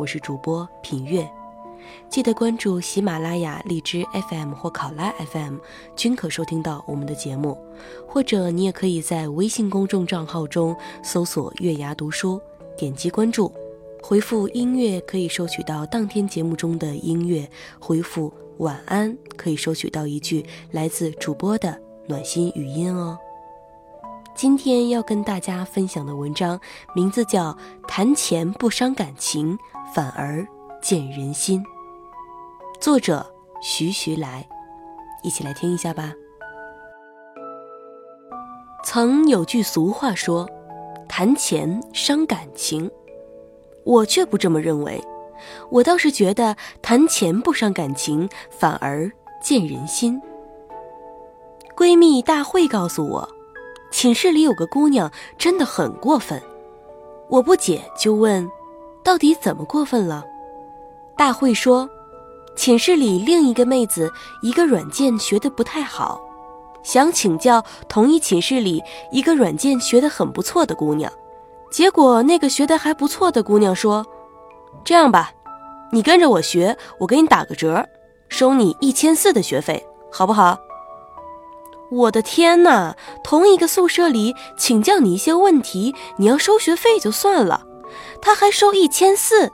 我是主播品月。记得关注喜马拉雅、荔枝 FM 或考拉 FM，均可收听到我们的节目。或者你也可以在微信公众账号中搜索“月牙读书”，点击关注，回复“音乐”可以收取到当天节目中的音乐；回复“晚安”可以收取到一句来自主播的暖心语音哦。今天要跟大家分享的文章名字叫《谈钱不伤感情，反而见人心》，作者徐徐来，一起来听一下吧。曾有句俗话说：“谈钱伤感情”，我却不这么认为，我倒是觉得谈钱不伤感情，反而见人心。闺蜜大慧告诉我。寝室里有个姑娘真的很过分，我不解就问：“到底怎么过分了？”大慧说：“寝室里另一个妹子一个软件学得不太好，想请教同一寝室里一个软件学得很不错的姑娘，结果那个学得还不错的姑娘说：‘这样吧，你跟着我学，我给你打个折，收你一千四的学费，好不好？’”我的天哪！同一个宿舍里请教你一些问题，你要收学费就算了，他还收一千四，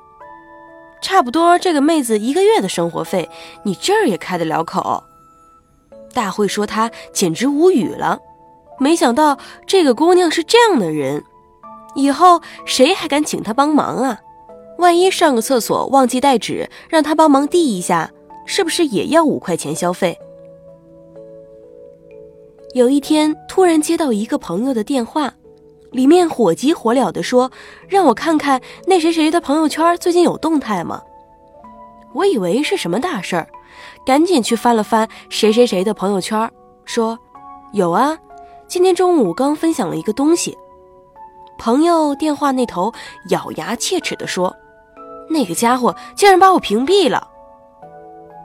差不多这个妹子一个月的生活费，你这儿也开得了口？大会说他简直无语了，没想到这个姑娘是这样的人，以后谁还敢请她帮忙啊？万一上个厕所忘记带纸，让她帮忙递一下，是不是也要五块钱消费？有一天，突然接到一个朋友的电话，里面火急火燎地说：“让我看看那谁谁的朋友圈最近有动态吗？”我以为是什么大事儿，赶紧去翻了翻谁谁谁的朋友圈，说：“有啊，今天中午刚分享了一个东西。”朋友电话那头咬牙切齿地说：“那个家伙竟然把我屏蔽了。”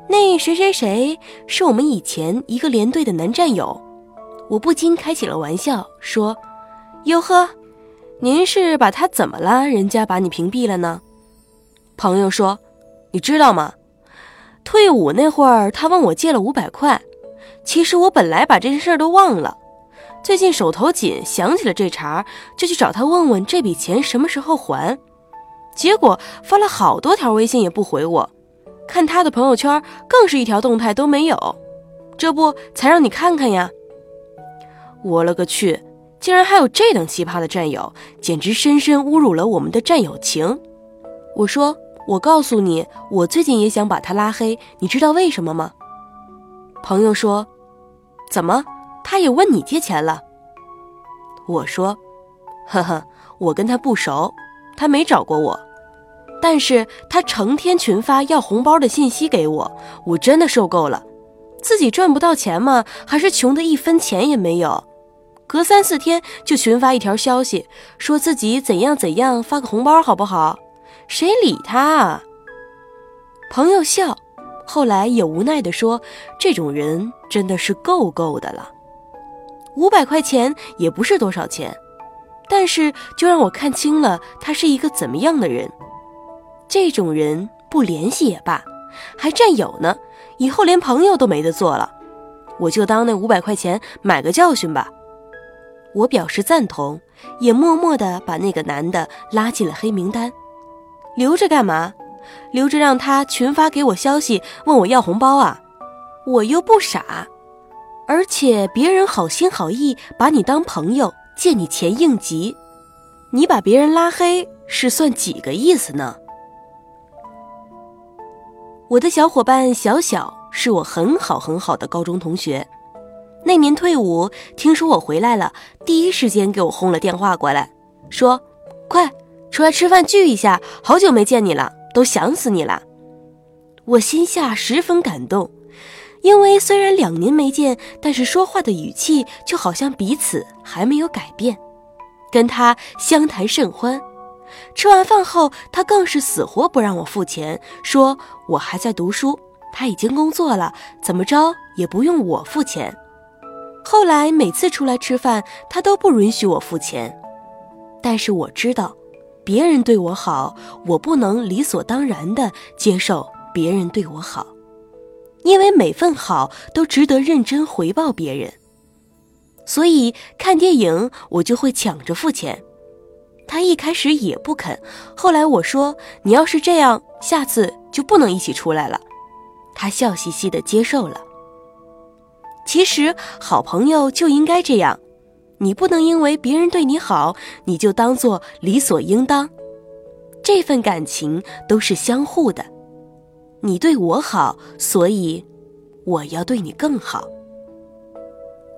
那谁谁谁是我们以前一个连队的男战友。我不禁开起了玩笑，说：“哟呵，您是把他怎么了？人家把你屏蔽了呢？”朋友说：“你知道吗？退伍那会儿，他问我借了五百块。其实我本来把这件事都忘了，最近手头紧，想起了这茬，就去找他问问这笔钱什么时候还。结果发了好多条微信也不回我，看他的朋友圈更是一条动态都没有。这不才让你看看呀。”我勒个去！竟然还有这等奇葩的战友，简直深深侮辱了我们的战友情。我说：“我告诉你，我最近也想把他拉黑，你知道为什么吗？”朋友说：“怎么？他也问你借钱了？”我说：“呵呵，我跟他不熟，他没找过我，但是他成天群发要红包的信息给我，我真的受够了。自己赚不到钱吗？还是穷的一分钱也没有？”隔三四天就群发一条消息，说自己怎样怎样，发个红包好不好？谁理他啊？朋友笑，后来也无奈地说：“这种人真的是够够的了。五百块钱也不是多少钱，但是就让我看清了他是一个怎么样的人。这种人不联系也罢，还占有呢，以后连朋友都没得做了。我就当那五百块钱买个教训吧。”我表示赞同，也默默地把那个男的拉进了黑名单。留着干嘛？留着让他群发给我消息，问我要红包啊？我又不傻，而且别人好心好意把你当朋友，借你钱应急，你把别人拉黑是算几个意思呢？我的小伙伴小小是我很好很好的高中同学。那年退伍，听说我回来了，第一时间给我轰了电话过来，说：“快出来吃饭聚一下，好久没见你了，都想死你了。我心下十分感动，因为虽然两年没见，但是说话的语气就好像彼此还没有改变。跟他相谈甚欢，吃完饭后，他更是死活不让我付钱，说我还在读书，他已经工作了，怎么着也不用我付钱。后来每次出来吃饭，他都不允许我付钱，但是我知道，别人对我好，我不能理所当然的接受别人对我好，因为每份好都值得认真回报别人。所以看电影我就会抢着付钱，他一开始也不肯，后来我说你要是这样，下次就不能一起出来了，他笑嘻嘻的接受了。其实好朋友就应该这样，你不能因为别人对你好，你就当做理所应当。这份感情都是相互的，你对我好，所以我要对你更好。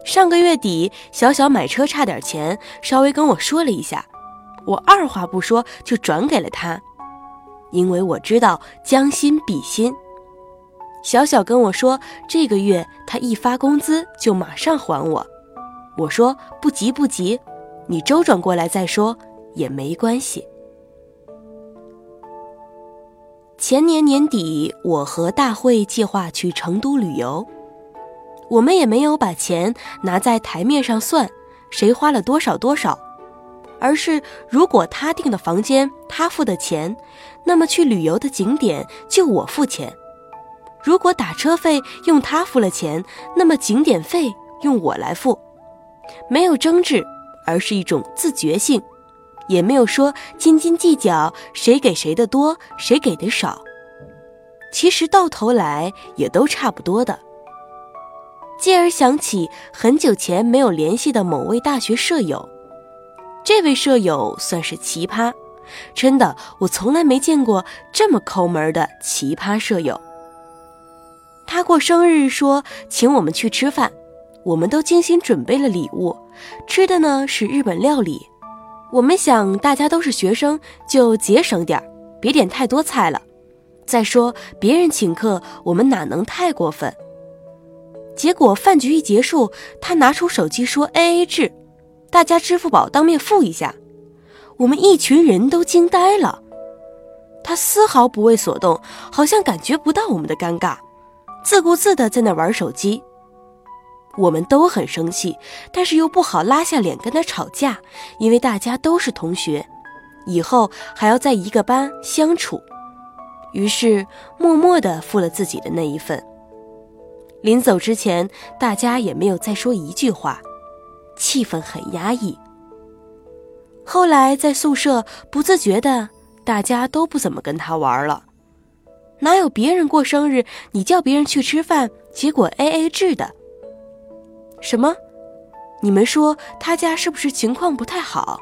上个月底，小小买车差点钱，稍微跟我说了一下，我二话不说就转给了他，因为我知道将心比心。小小跟我说，这个月他一发工资就马上还我。我说不急不急，你周转过来再说也没关系。前年年底，我和大会计划去成都旅游，我们也没有把钱拿在台面上算，谁花了多少多少，而是如果他订的房间他付的钱，那么去旅游的景点就我付钱。如果打车费用他付了钱，那么景点费用我来付，没有争执，而是一种自觉性，也没有说斤斤计较谁给谁的多，谁给的少。其实到头来也都差不多的。继而想起很久前没有联系的某位大学舍友，这位舍友算是奇葩，真的，我从来没见过这么抠门的奇葩舍友。他过生日说请我们去吃饭，我们都精心准备了礼物，吃的呢是日本料理。我们想大家都是学生，就节省点别点太多菜了。再说别人请客，我们哪能太过分？结果饭局一结束，他拿出手机说 A A 制，大家支付宝当面付一下。我们一群人都惊呆了，他丝毫不为所动，好像感觉不到我们的尴尬。自顾自的在那玩手机，我们都很生气，但是又不好拉下脸跟他吵架，因为大家都是同学，以后还要在一个班相处，于是默默的付了自己的那一份。临走之前，大家也没有再说一句话，气氛很压抑。后来在宿舍不自觉的，大家都不怎么跟他玩了。哪有别人过生日，你叫别人去吃饭，结果 A A 制的？什么？你们说他家是不是情况不太好？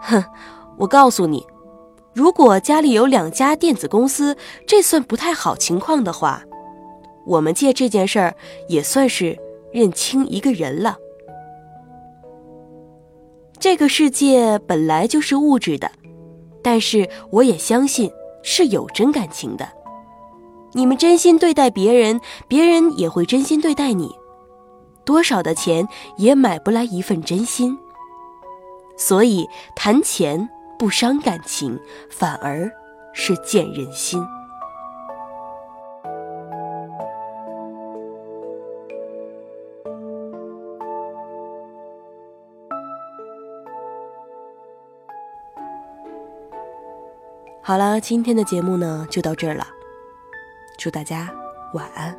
哼，我告诉你，如果家里有两家电子公司，这算不太好情况的话，我们借这件事儿也算是认清一个人了。这个世界本来就是物质的，但是我也相信。是有真感情的，你们真心对待别人，别人也会真心对待你。多少的钱也买不来一份真心，所以谈钱不伤感情，反而是见人心。好了，今天的节目呢就到这儿了，祝大家晚安。